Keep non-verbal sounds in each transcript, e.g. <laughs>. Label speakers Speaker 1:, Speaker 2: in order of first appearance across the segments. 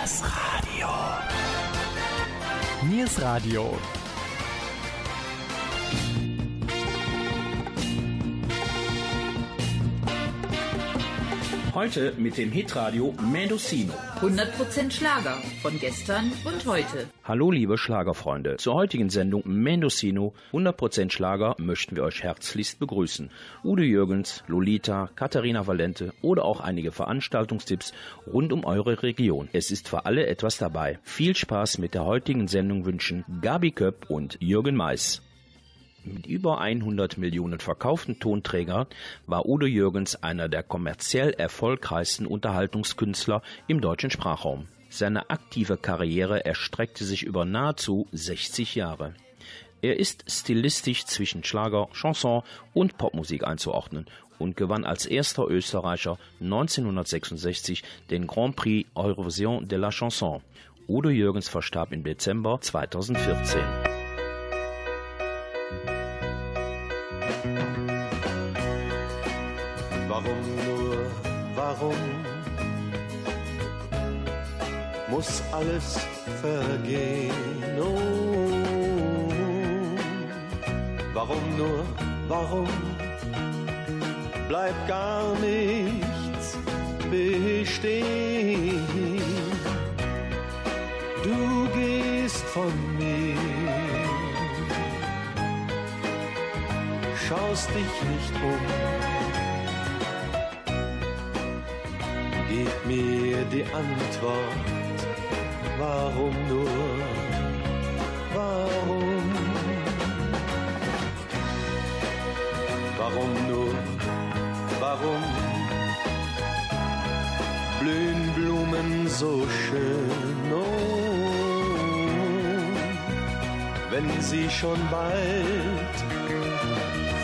Speaker 1: Niers Radio. Niers Radio.
Speaker 2: Heute mit dem Hitradio Mendocino.
Speaker 3: 100% Schlager von gestern und heute.
Speaker 2: Hallo liebe Schlagerfreunde. Zur heutigen Sendung Mendocino 100% Schlager möchten wir euch herzlichst begrüßen. Udo Jürgens, Lolita, Katharina Valente oder auch einige Veranstaltungstipps rund um eure Region. Es ist für alle etwas dabei. Viel Spaß mit der heutigen Sendung wünschen Gabi Köpp und Jürgen Mais. Mit über 100 Millionen verkauften Tonträgern war Udo Jürgens einer der kommerziell erfolgreichsten Unterhaltungskünstler im deutschen Sprachraum. Seine aktive Karriere erstreckte sich über nahezu 60 Jahre. Er ist stilistisch zwischen Schlager, Chanson und Popmusik einzuordnen und gewann als erster Österreicher 1966 den Grand Prix Eurovision de la Chanson. Udo Jürgens verstarb im Dezember 2014.
Speaker 4: warum muss alles vergehen? Oh, warum nur, warum? Bleibt gar nichts bestehen? Du gehst von mir, schaust dich nicht um Gib mir die Antwort, warum nur, warum? Warum nur, warum? Blühen Blumen so schön, oh, wenn sie schon bald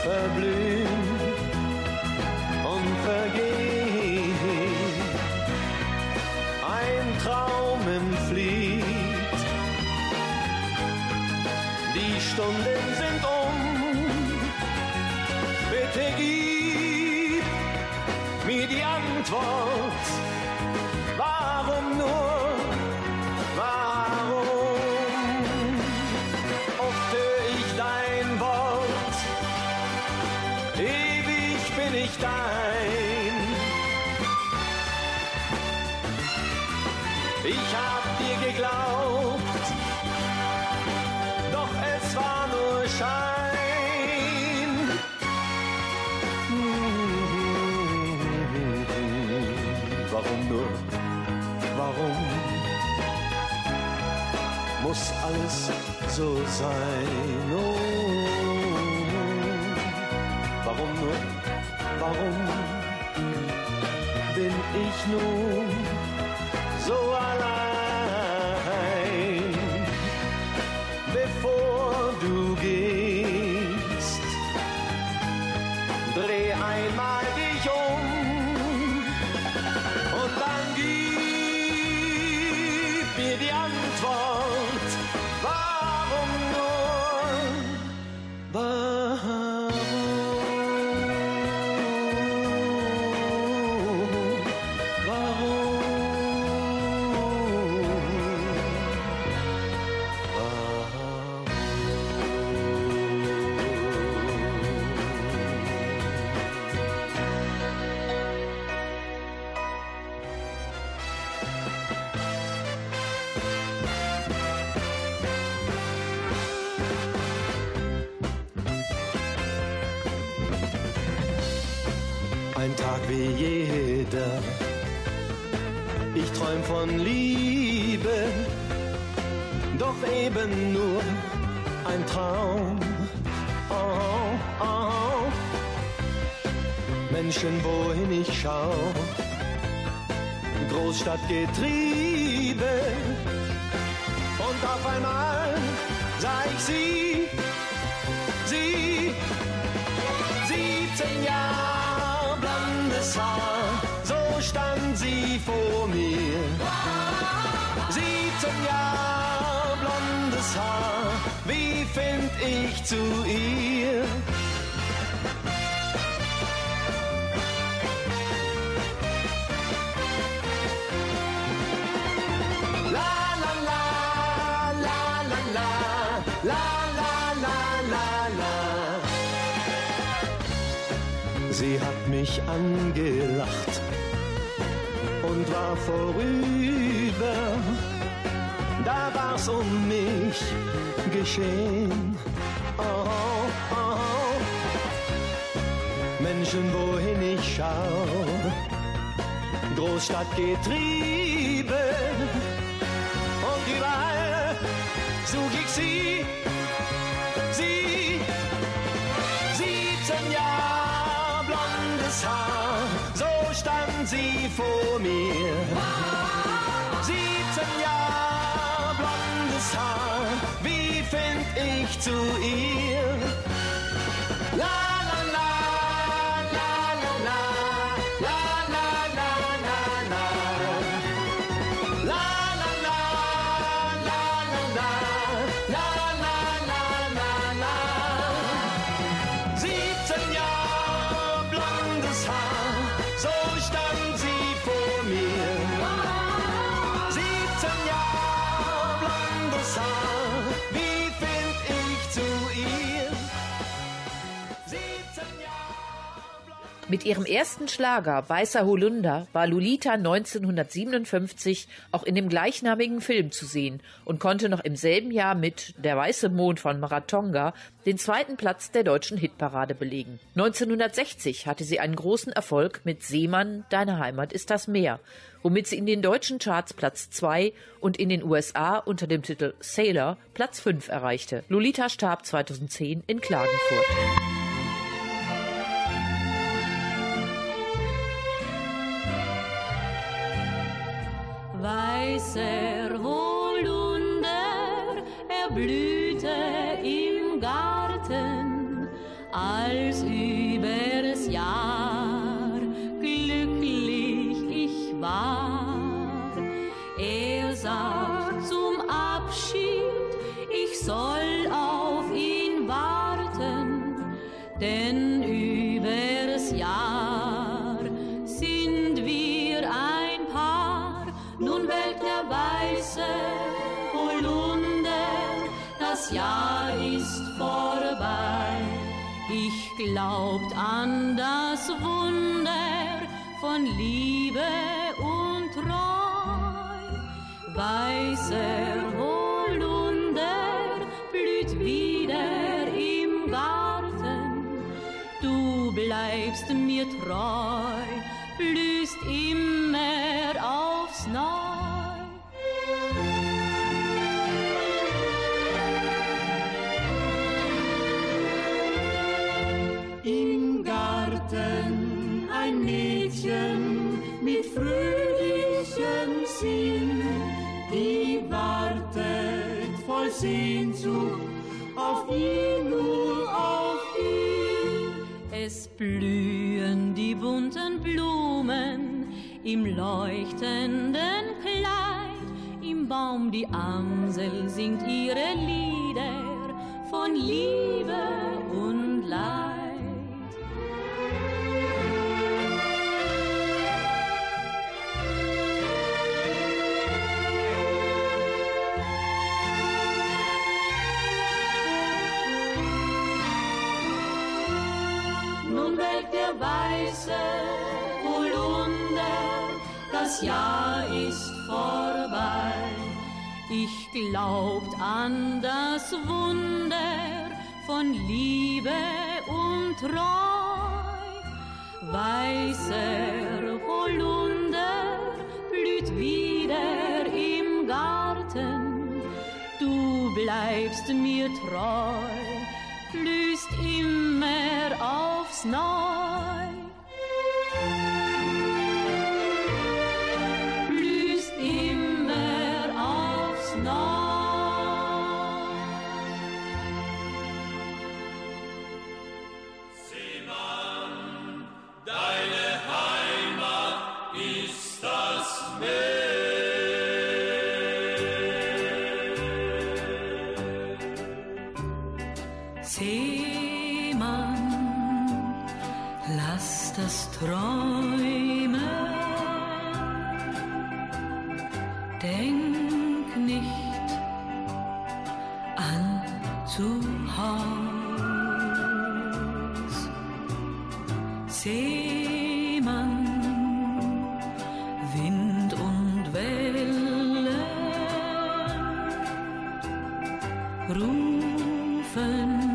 Speaker 4: verblühen alles so sein? Oh, warum nur? Warum bin ich nun? so allein, bevor du gehst. Dreh einmal Großstadtgetriebe. Und auf einmal sah ich sie, sie, 17 Jahre blondes Haar, so stand sie vor mir. 17 Jahre blondes Haar, wie find ich zu ihr? Sie hat mich angelacht und war vorüber. Da war's um mich geschehen. Oh, oh, oh. Menschen, wohin ich schau, Großstadt getrieben und überall such ich sie, sie, 17 Jahre blondes Haar, so stand sie vor mir. 17 Jahre blondes Haar, wie find ich zu ihr?
Speaker 3: Mit ihrem ersten Schlager Weißer Holunder war Lolita 1957 auch in dem gleichnamigen Film zu sehen und konnte noch im selben Jahr mit Der weiße Mond von Maratonga den zweiten Platz der deutschen Hitparade belegen. 1960 hatte sie einen großen Erfolg mit Seemann, Deine Heimat ist das Meer, womit sie in den deutschen Charts Platz 2 und in den USA unter dem Titel Sailor Platz 5 erreichte. Lolita starb 2010 in Klagenfurt.
Speaker 1: Weißer Holunder, er blühte Liebe und Treu. Weißer Holunder blüht wieder im Garten. Du bleibst mir treu,
Speaker 5: Sehnsucht auf ihn, nur auf ihn.
Speaker 1: Es blühen die bunten Blumen im leuchtenden Kleid, im Baum die Amsel singt ihre Lieder von Liebe
Speaker 5: das Jahr ist vorbei.
Speaker 1: Ich glaubt an das Wunder von Liebe und Treu. Weißer Holunder blüht wieder im Garten. Du bleibst mir treu, blühst immer aufs Neu. In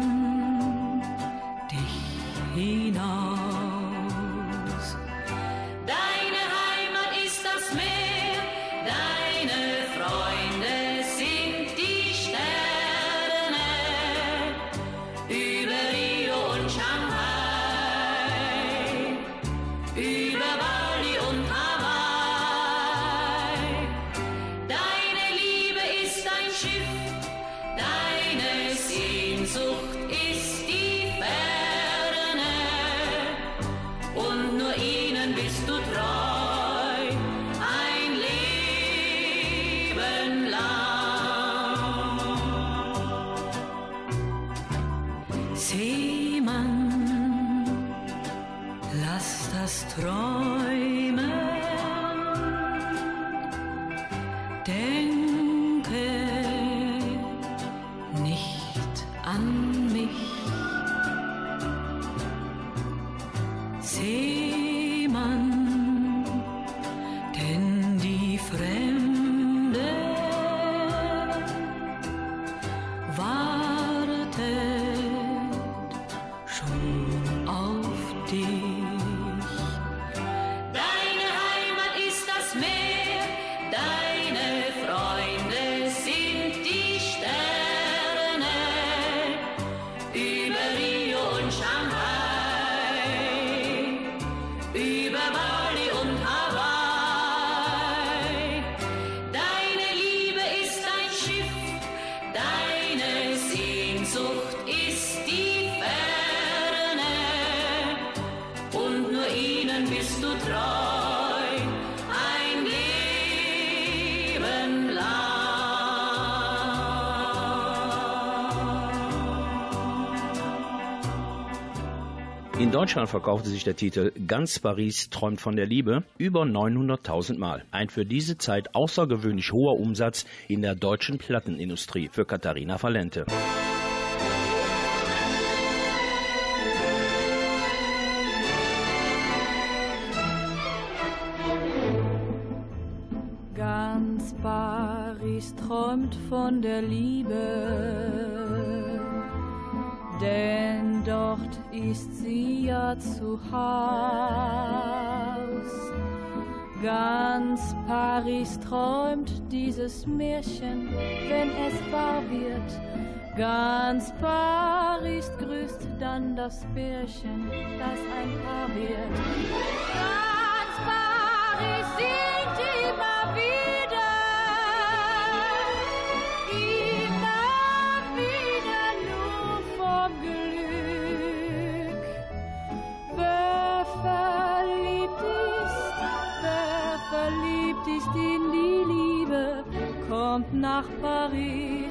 Speaker 1: Deutschland verkaufte sich der Titel Ganz Paris träumt von der Liebe über 900.000 Mal. Ein für diese Zeit außergewöhnlich hoher Umsatz in der deutschen Plattenindustrie für Katharina Valente.
Speaker 6: Ganz Paris träumt von der Liebe Haus. Ganz Paris träumt dieses Märchen, wenn es wahr wird. Ganz Paris grüßt dann das Bärchen, das ein Paar wird. Ganz Paris singt immer kommt nach Paris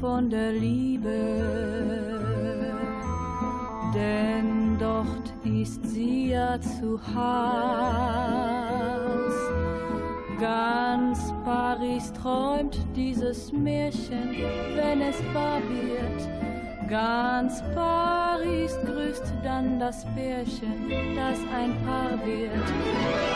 Speaker 6: von der Liebe, denn dort ist sie ja zu Haus. Ganz Paris träumt dieses Märchen, wenn es wahr wird. Ganz Paris grüßt dann das Bärchen, das ein Paar wird.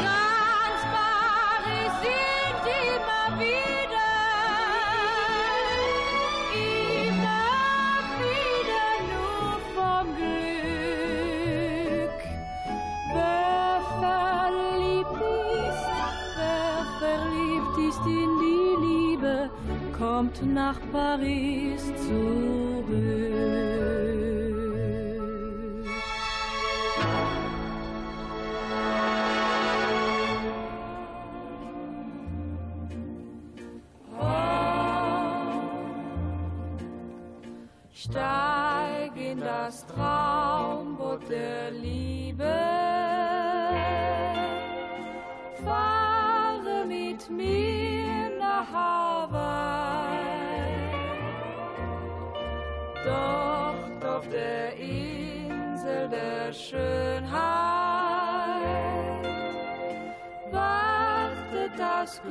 Speaker 6: Nach Paris zurück. Steig in das Traumboot der Liebe.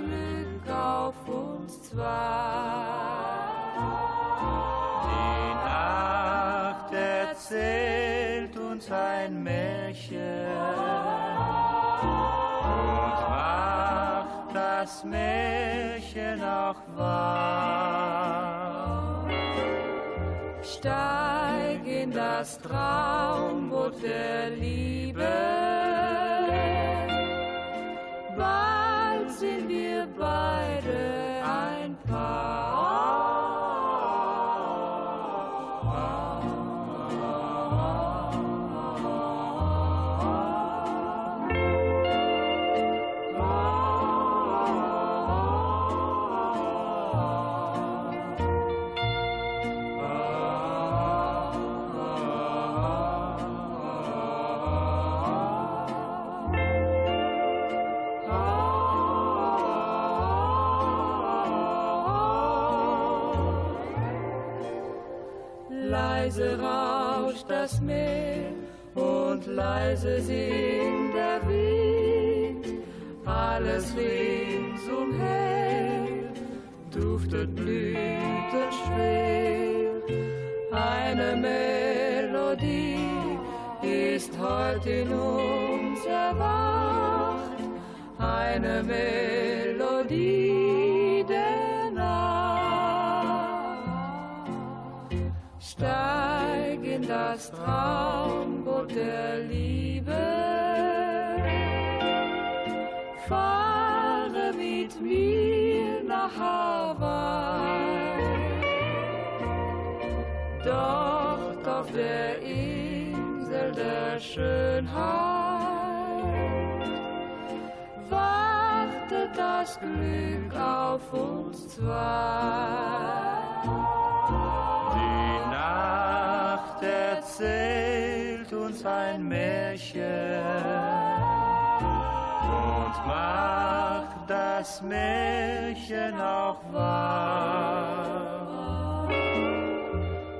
Speaker 6: Glück auf uns zwei.
Speaker 7: erzählt uns ein Märchen und macht das Märchen auch wahr.
Speaker 6: Steig in das Traumboot der Liebe. Alles ringsumher duftet blütenschwer. Eine Melodie ist heute in uns erwacht. Eine Melodie der Nacht. Steig in das Traumboot der Liebe. Der Insel der Schönheit wartet das Glück auf uns zwei.
Speaker 7: Die Nacht erzählt uns ein Märchen und macht das Märchen auch wahr.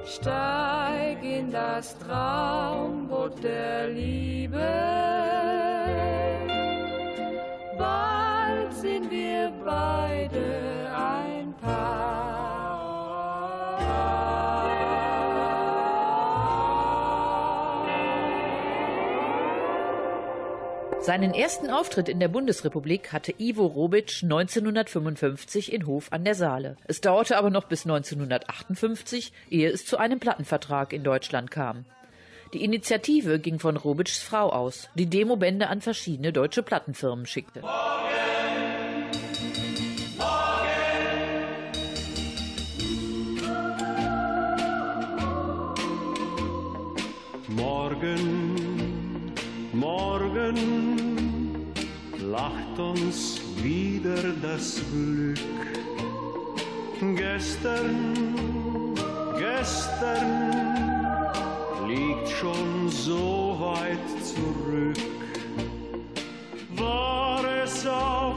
Speaker 6: Steig in das Traumboot der Liebe. Bald sind wir beide
Speaker 3: Seinen ersten Auftritt in der Bundesrepublik hatte Ivo Robic 1955 in Hof an der Saale. Es dauerte aber noch bis 1958, ehe es zu einem Plattenvertrag in Deutschland kam. Die Initiative ging von Robics Frau aus, die Demobände an verschiedene deutsche Plattenfirmen schickte.
Speaker 4: Morgen, morgen lacht uns wieder das Glück. Gestern, gestern liegt schon so weit zurück. War es auch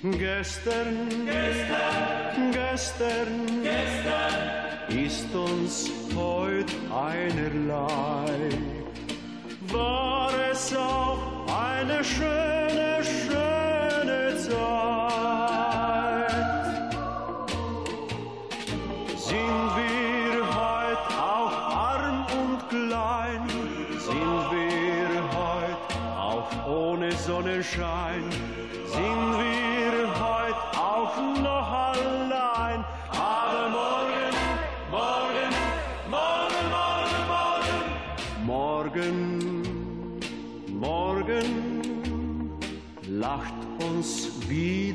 Speaker 4: Gestern, gestern, gestern, gestern ist uns heut einerlei. War es auch eine schöne, schöne Zeit. Sind wir heut auch arm und klein? Sind wir heut auch ohne Sonnenschein?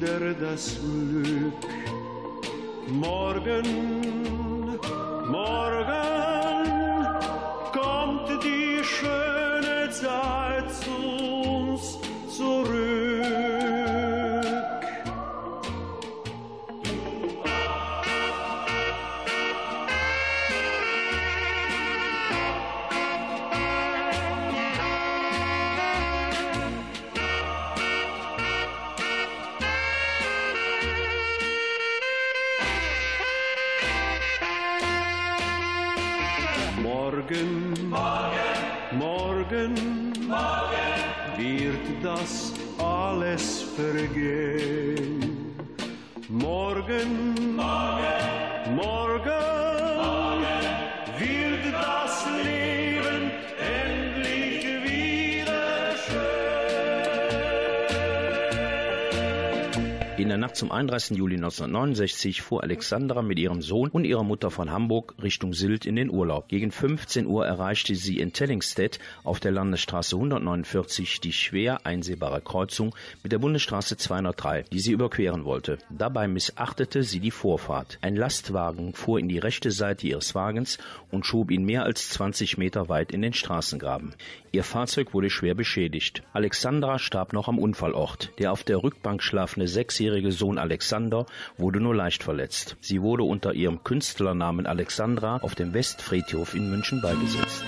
Speaker 4: Wieder das Glück. Morgen, morgen
Speaker 8: zum 31. Juli 1969 fuhr Alexandra mit ihrem Sohn und ihrer Mutter von Hamburg Richtung Sylt in den Urlaub. Gegen 15 Uhr erreichte sie in Tellingstedt auf der Landesstraße 149 die schwer einsehbare Kreuzung mit der Bundesstraße 203, die sie überqueren wollte. Dabei missachtete sie die Vorfahrt. Ein Lastwagen fuhr in die rechte Seite ihres Wagens und schob ihn mehr als 20 Meter weit in den Straßengraben. Ihr Fahrzeug wurde schwer beschädigt. Alexandra starb noch am Unfallort. Der auf der Rückbank schlafende sechsjährige Sohn Alexander wurde nur leicht verletzt. Sie wurde unter ihrem Künstlernamen Alexandra auf dem Westfriedhof in München beigesetzt.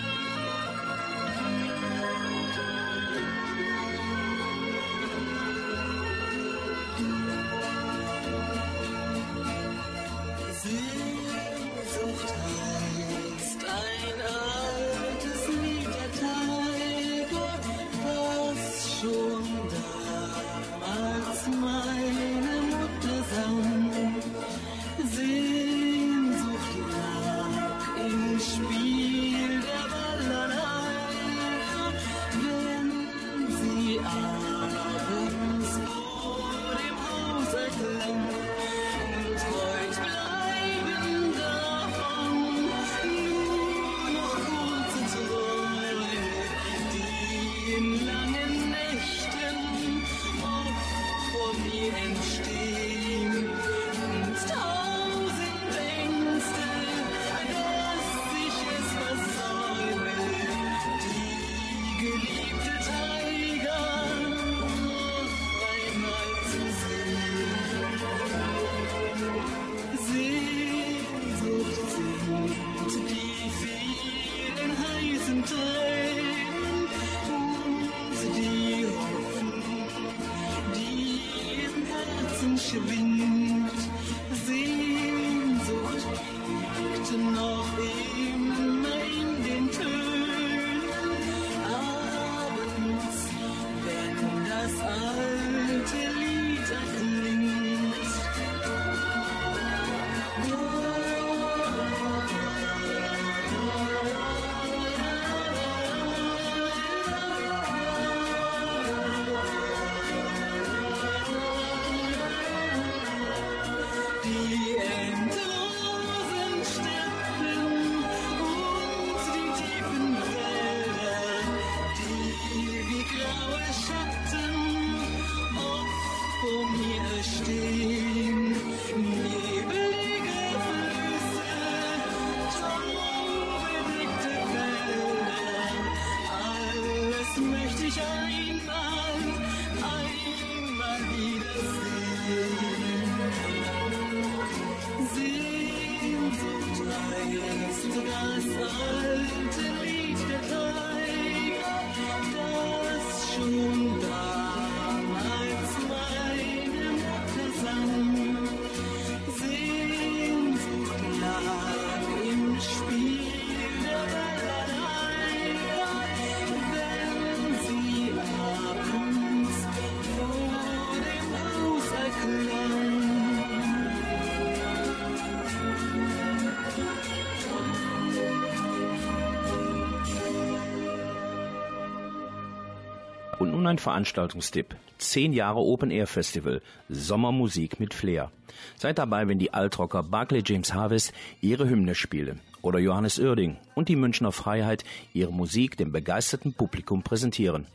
Speaker 2: Nun ein Veranstaltungstipp. Zehn Jahre Open Air Festival. Sommermusik mit Flair. Seid dabei, wenn die Altrocker Barclay James Harvest ihre Hymne spielen oder Johannes Oerding und die Münchner Freiheit ihre Musik dem begeisterten Publikum präsentieren.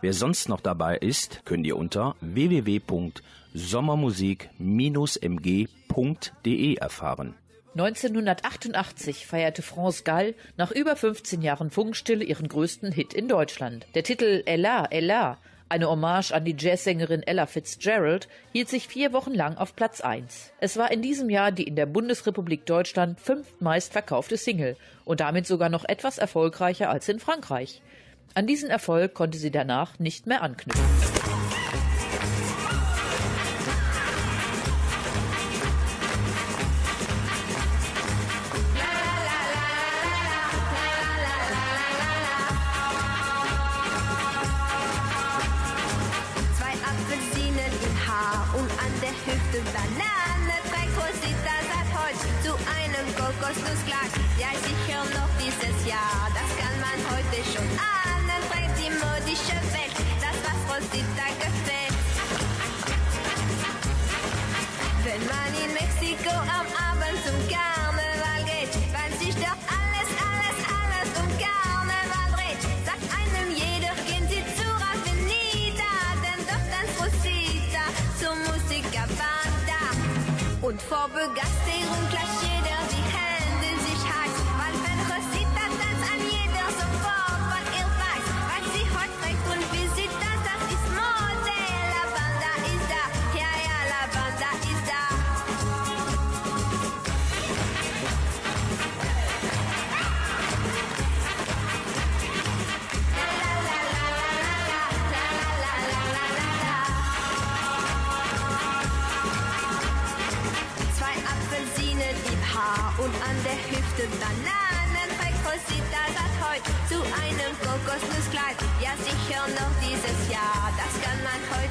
Speaker 2: Wer sonst noch dabei ist, könnt ihr unter www.sommermusik-mg.de erfahren.
Speaker 3: 1988 feierte France Gall nach über 15 Jahren Funkstille ihren größten Hit in Deutschland. Der Titel Ella, Ella, eine Hommage an die Jazzsängerin Ella Fitzgerald, hielt sich vier Wochen lang auf Platz 1. Es war in diesem Jahr die in der Bundesrepublik Deutschland fünftmeist verkaufte Single und damit sogar noch etwas erfolgreicher als in Frankreich. An diesen Erfolg konnte sie danach nicht mehr anknüpfen.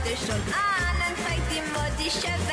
Speaker 9: Man heute schon ahnen. Trägt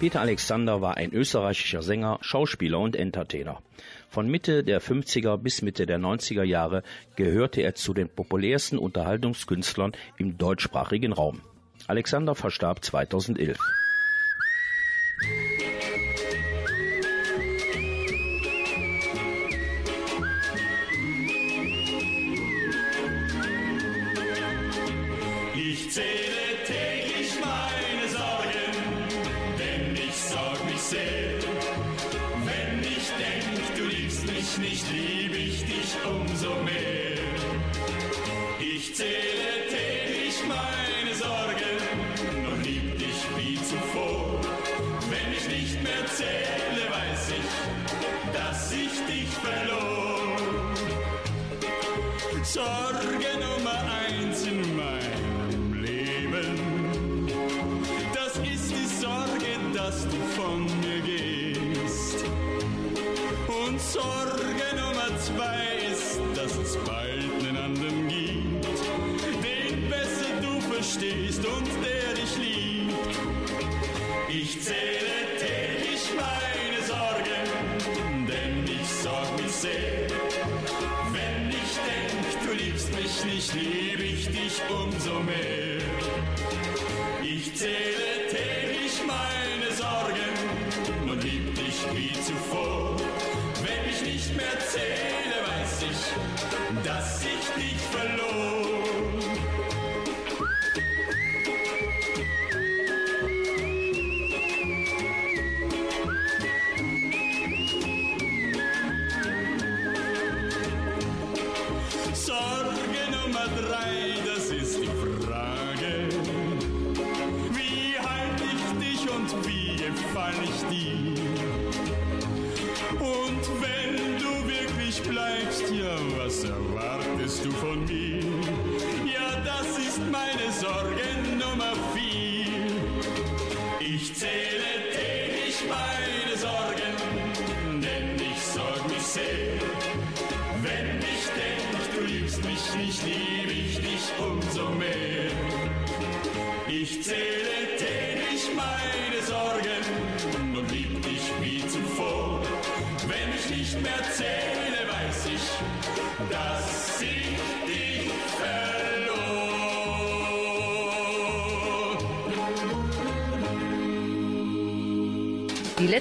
Speaker 2: Peter Alexander war ein österreichischer Sänger, Schauspieler und Entertainer. Von Mitte der 50er bis Mitte der 90er Jahre gehörte er zu den populärsten Unterhaltungskünstlern im deutschsprachigen Raum. Alexander verstarb 2011.
Speaker 10: Ich zähle Ich zähle täglich meine Sorgen, denn ich sorg mich sehr. Wenn ich denk, du liebst mich nicht, lieb ich dich umso mehr. Ich zähle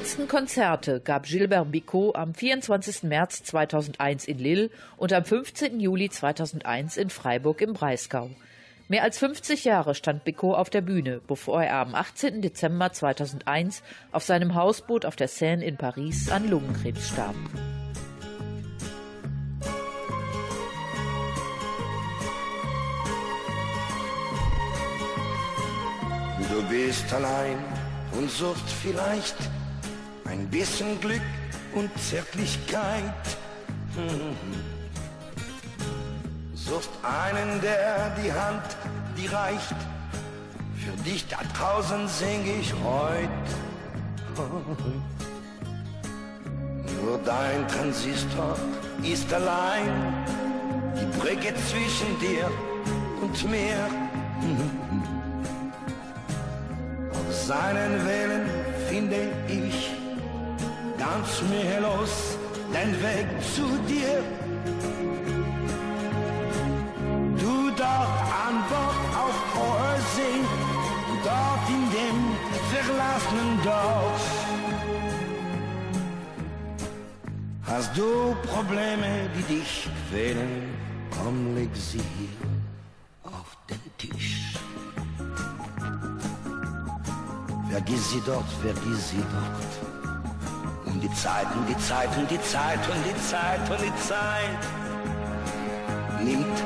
Speaker 3: Letzten Konzerte gab Gilbert Bicot am 24. März 2001 in Lille und am 15. Juli 2001 in Freiburg im Breisgau. Mehr als 50 Jahre stand Bicot auf der Bühne, bevor er am 18. Dezember 2001 auf seinem Hausboot auf der Seine in Paris an Lungenkrebs starb.
Speaker 11: Du bist allein und suchst vielleicht ein bisschen Glück und Zärtlichkeit. Hm. Suchst einen, der die Hand, die reicht. Für dich da draußen sing ich heut. <laughs> Nur dein Transistor ist allein die Brücke zwischen dir und mir. <laughs> Auf seinen Wellen finde ich ganz mühelos den Weg zu dir. Du dort an Bord auf hoher See, dort in dem verlassenen Dorf. Hast du Probleme, die dich quälen, komm, leg sie hier auf den Tisch. Vergiss sie dort, vergiss sie dort. Die Zeit und die Zeit und die Zeit und die Zeit und die Zeit nimmt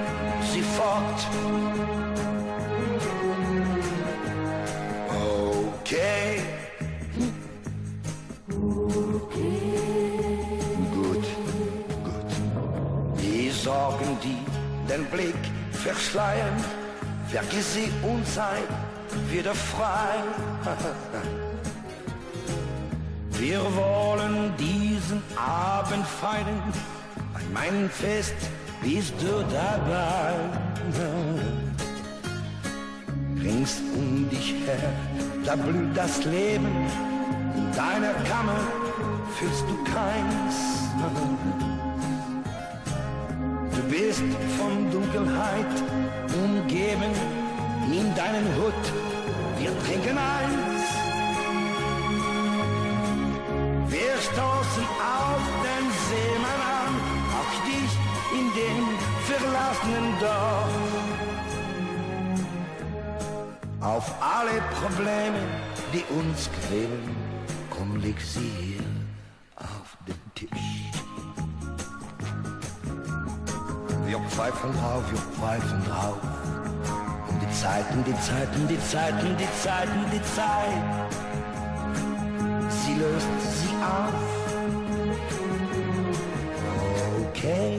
Speaker 11: sie fort. Okay. Gut, gut. Die Sorgen, die den Blick verschleiern, vergiss sie und sei wieder frei. <laughs> Wir wollen diesen Abend feiern, bei meinem Fest bist du dabei. Rings um dich her, da blüht das Leben, in deiner Kammer fühlst du keins. Du bist von Dunkelheit umgeben, nimm deinen Hut, wir trinken eins. Verlassenen Dorf. Auf alle Probleme, die uns quälen, komm, leg sie hier auf den Tisch. Wir pfeifen drauf, wir pfeifen drauf. Und die Zeiten, die Zeiten, die Zeiten, die Zeiten, die Zeit. Sie löst sie auf. Okay.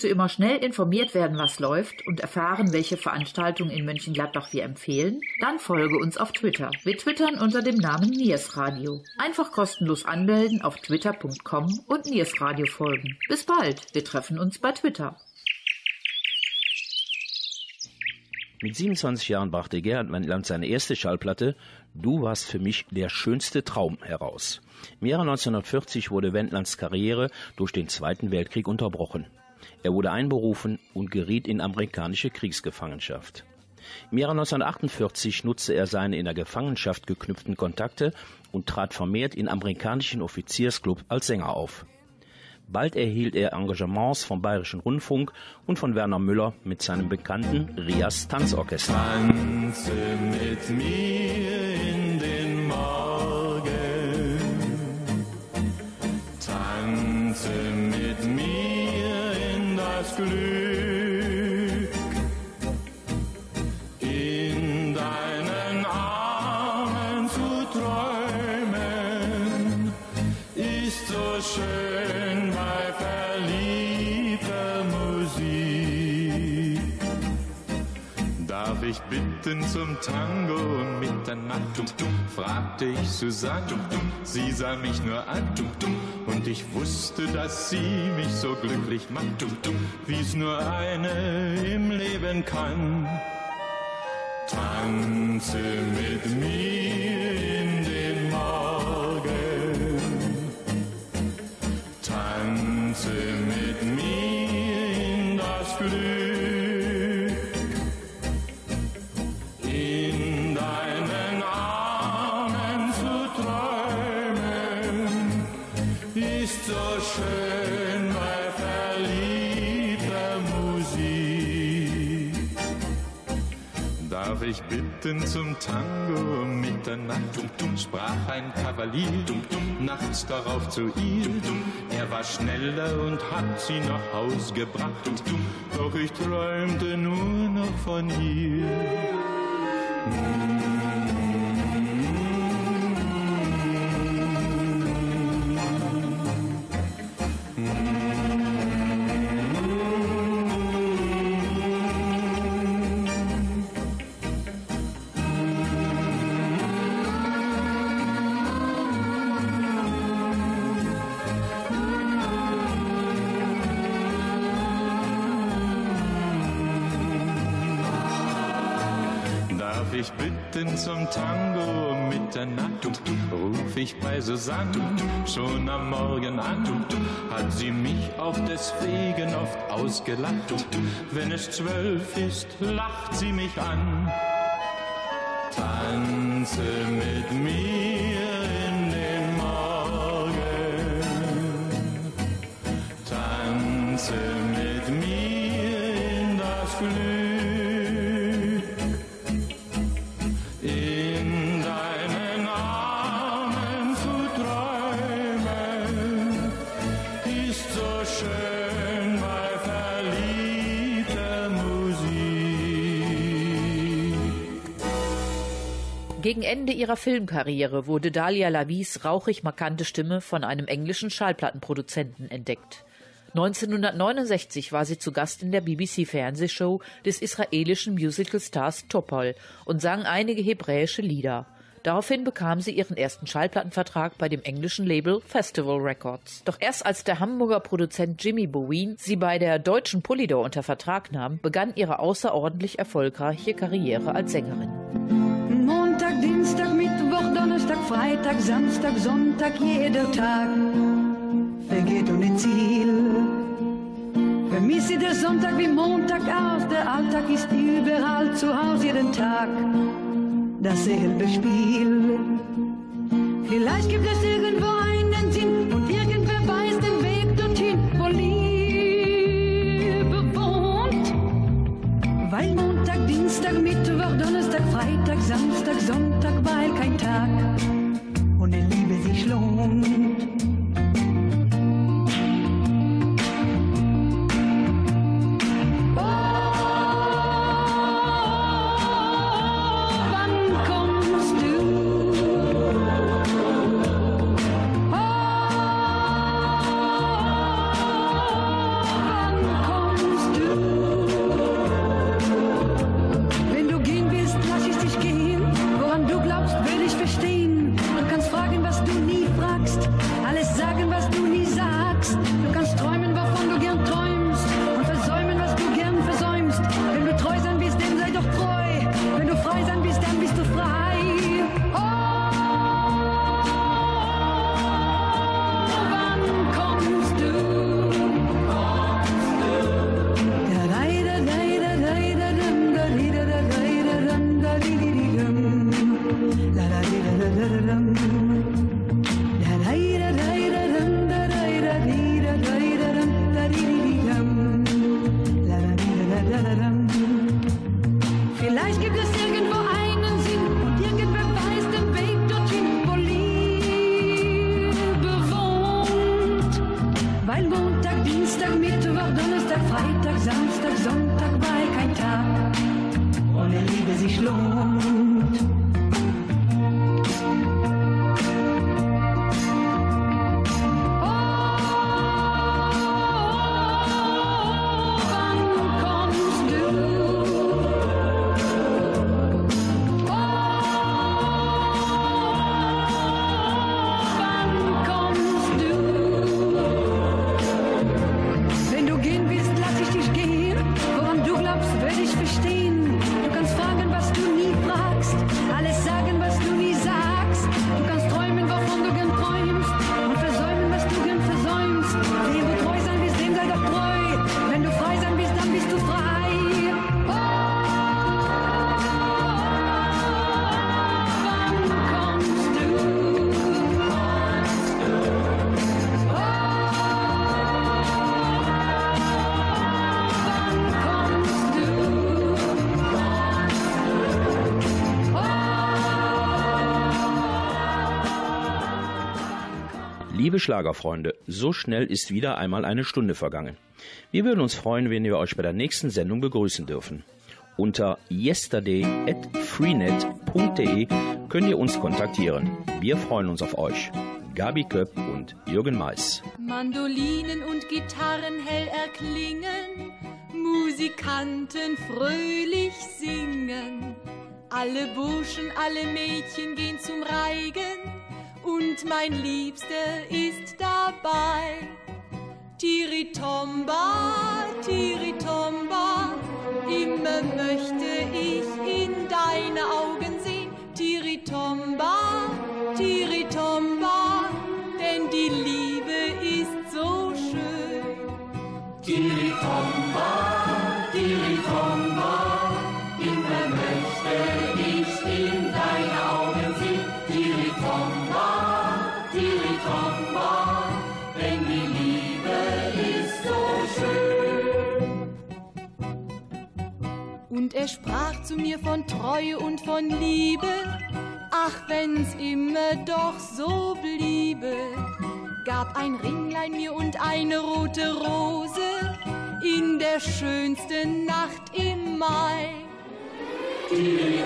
Speaker 3: Du immer schnell informiert werden, was läuft und erfahren, welche Veranstaltungen in Mönchengladbach wir empfehlen? Dann folge uns auf Twitter. Wir twittern unter dem Namen Niers Radio. Einfach kostenlos anmelden auf twitter.com und Niers Radio folgen. Bis bald. Wir treffen uns bei Twitter.
Speaker 2: Mit 27 Jahren brachte Gerhard Wendland seine erste Schallplatte Du warst für mich der schönste Traum heraus. Im Jahre 1940 wurde Wendlands Karriere durch den Zweiten Weltkrieg unterbrochen. Er wurde einberufen und geriet in amerikanische Kriegsgefangenschaft. Im Jahre 1948 nutzte er seine in der Gefangenschaft geknüpften Kontakte und trat vermehrt in amerikanischen Offiziersclub als Sänger auf. Bald erhielt er Engagements vom Bayerischen Rundfunk und von Werner Müller mit seinem bekannten Rias Tanzorchester.
Speaker 10: Tanze mit mir in Glück. In deinen Armen zu träumen ist so schön bei verliebter Musik. Darf ich bitten zum Tango um Mitternacht? fragte ich Susanne. Sie sah mich nur an und ich wusste, dass sie mich so glücklich macht, wie es nur eine im Leben kann. Tanze mit mir in den Morgen. Tanze mit Bitten zum Tango um Mitternacht? sprach ein Kavalier nachts darauf zu ihr. Er war schneller und hat sie nach Haus gebracht. Doch ich träumte nur noch von ihr. Ich bitten zum Tango Mitternacht? Ruf ich bei Susanne schon am Morgen an. Hat sie mich auch deswegen oft ausgelacht. Wenn es zwölf ist, lacht sie mich an. Tanze mit mir in den Morgen. Tanze mit
Speaker 3: Gegen Ende ihrer Filmkarriere wurde Dalia Lavis rauchig markante Stimme von einem englischen Schallplattenproduzenten entdeckt. 1969 war sie zu Gast in der BBC-Fernsehshow des israelischen Musical-Stars Topol und sang einige hebräische Lieder. Daraufhin bekam sie ihren ersten Schallplattenvertrag bei dem englischen Label Festival Records. Doch erst als der Hamburger Produzent Jimmy Bowen sie bei der deutschen Polydor unter Vertrag nahm, begann ihre außerordentlich erfolgreiche Karriere als Sängerin.
Speaker 12: Donnerstag, Freitag, Samstag, Sonntag, jeder Tag vergeht ohne Ziel. Vermisse der Sonntag wie Montag aus, der Alltag ist überall zu Hause jeden Tag dasselbe Spiel. Vielleicht gibt es irgendwo einen Sinn und irgendwer weiß den Weg dorthin, wo Liebe wohnt. Weil Montag, Dienstag, Mittwoch, Donnerstag, Freitag, Samstag, Sonntag, weil kein Tag Donnerstag, Freitag, Samstag, Sonntag war kein Tag ohne
Speaker 2: Liebe sich lohnt. Schlagerfreunde, so schnell ist wieder einmal eine Stunde vergangen. Wir würden uns freuen, wenn wir euch bei der nächsten Sendung begrüßen dürfen. Unter yesterday@freenet.de könnt ihr uns kontaktieren. Wir freuen uns auf euch. Gabi Köpp und Jürgen Mais.
Speaker 5: Mandolinen und Gitarren hell erklingen, Musikanten fröhlich singen. Alle Burschen, alle Mädchen gehen zum Reigen und mein Liebster ist dabei. Tiritomba, Tiritomba, immer möchte ich in deine Augen sehen. Tiritomba, Tiritomba, denn die Liebe ist so schön. Tiritomba, Und er sprach zu mir von Treue und von Liebe, ach wenn's immer doch so bliebe, gab ein Ringlein mir und eine rote Rose in der schönsten Nacht im Mai. Einmal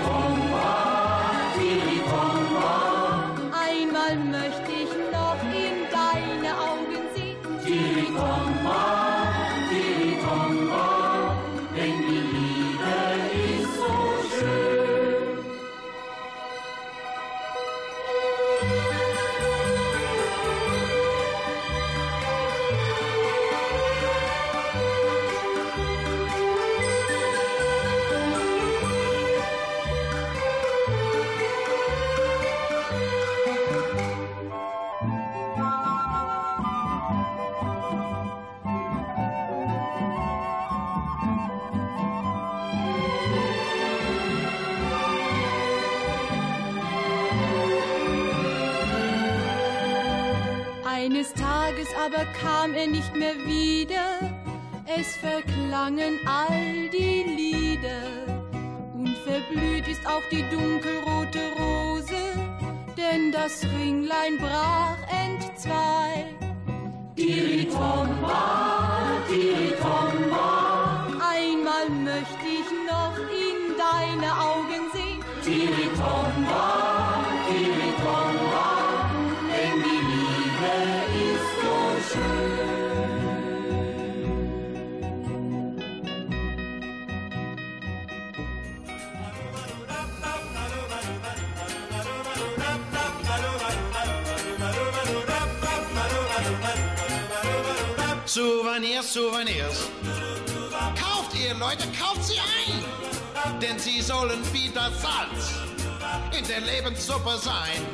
Speaker 5: Eines Tages aber kam er nicht mehr wieder, es verklangen all die Lieder. Und verblüht ist auch die dunkelrote Rose, denn das Ringlein brach entzwei. Tiritomba, Tiritomba, einmal möchte ich noch in deine Augen sehen. Tiritomba, Tiritomba,
Speaker 13: Souvenirs, Souvenirs. Kauft ihr, Leute, kauft sie ein. Denn sie sollen wie das Salz in der Lebenssuppe sein.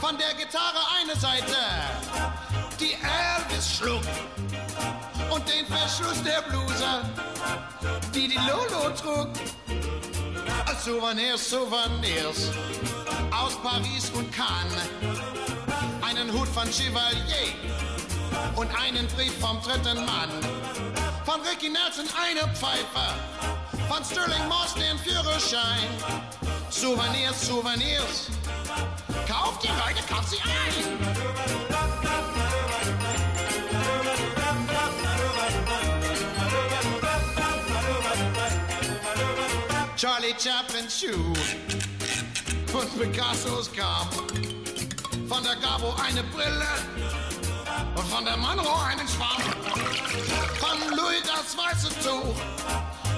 Speaker 13: Von der Gitarre eine Seite, die Elvis schlug. Und den Verschluss der Bluse, die die Lolo trug. Souvenirs, Souvenirs aus Paris und Cannes. Einen Hut von Chevalier und einen Brief vom dritten Mann. Von Ricky Nelson eine Pfeife, von Sterling Moss den Führerschein. Souvenirs, Souvenirs, kauft die Leute, kauft sie ein. Charlie Chaplin's Schuh von Picassos kam. Von der Gabo eine Brille und von der Monroe einen Schwamm. Von Louis das weiße Tuch,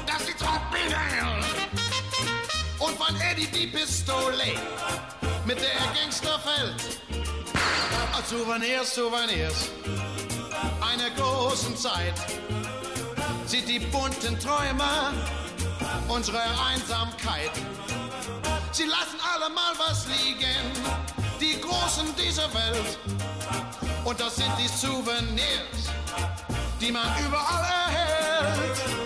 Speaker 13: das die Trompete hält. Und von Eddie die Pistole, mit der er Gangster fällt. Ah, Souvenirs, Souvenirs, einer großen Zeit. Sieht die bunten Träume unsere Einsamkeit. Sie lassen alle mal was liegen, die Großen dieser Welt. Und das sind die Souvenirs, die man überall erhält.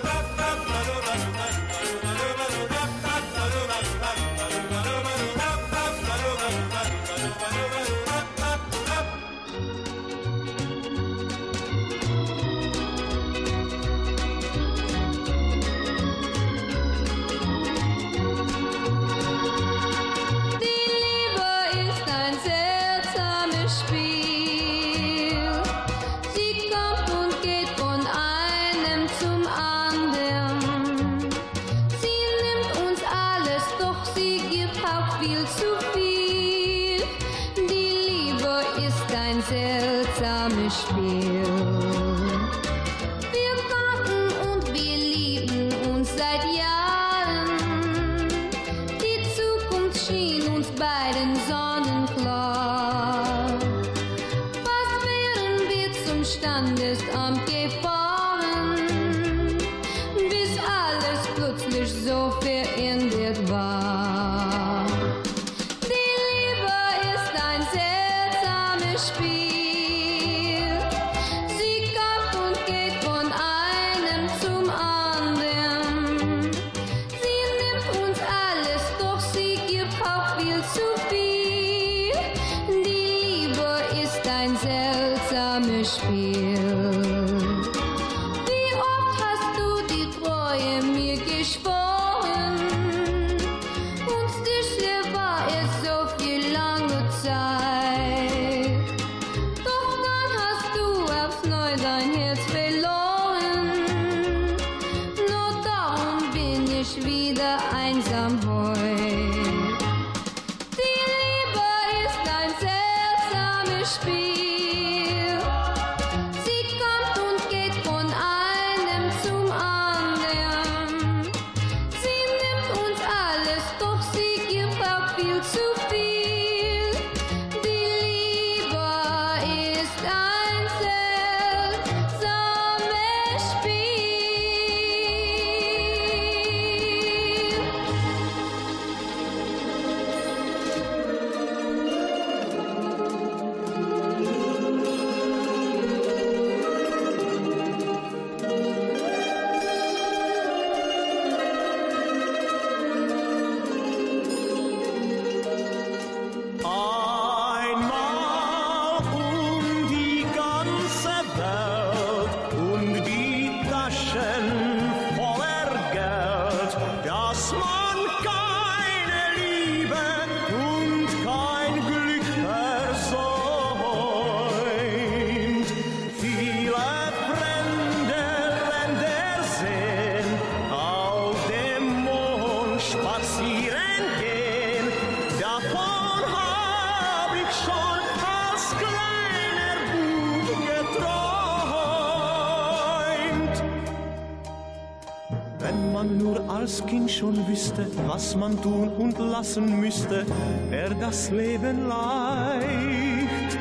Speaker 4: sen man tun und lassen müsste, wär das Leben leicht.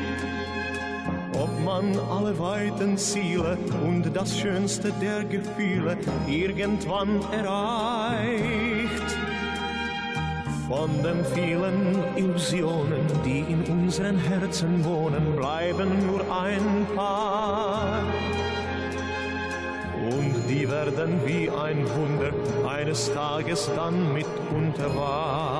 Speaker 4: Ob man alle weiten Ziele und das Schönste der Gefühle irgendwann erreicht. Von den vielen Illusionen, die in unseren Herzen wohnen, bleiben nur ein paar und die werden wie ein Wunder eines Tages dann mitunter
Speaker 14: war.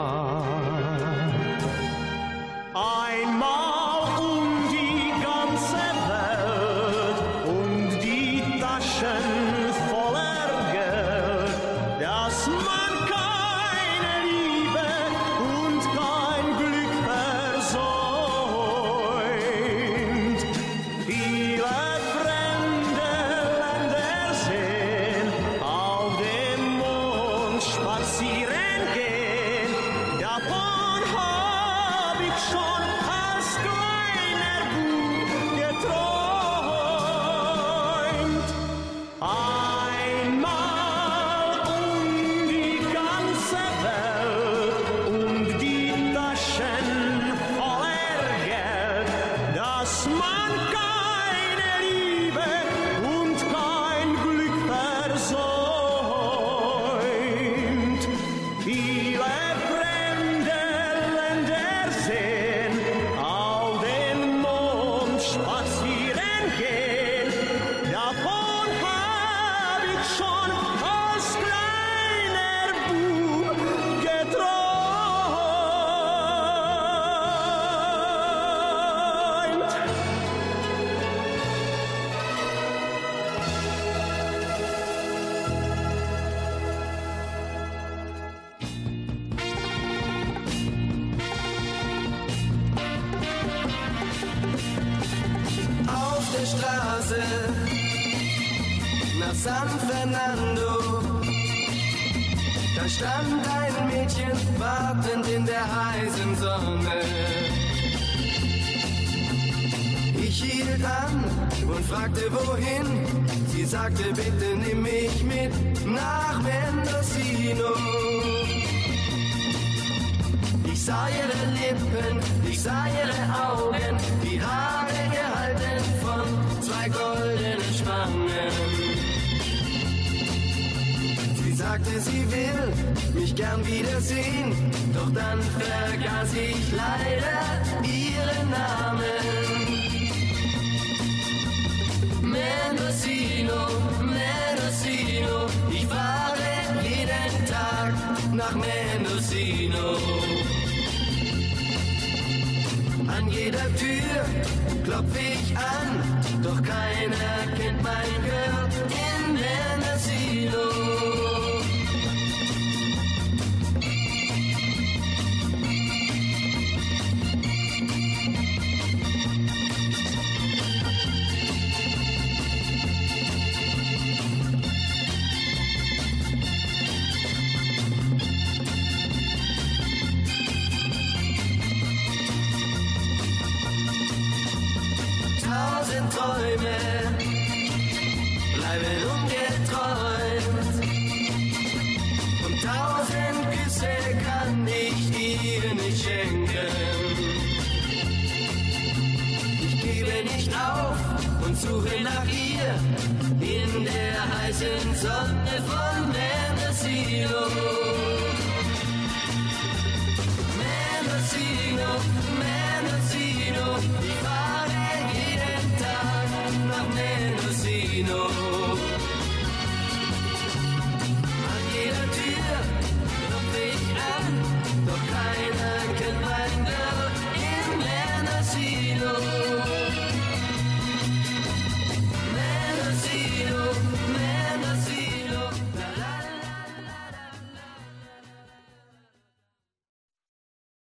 Speaker 14: an dein Mädchen wartend in der heißen Sonne. Ich hielt an und fragte wohin, sie sagte, bin klopf ich an, doch keiner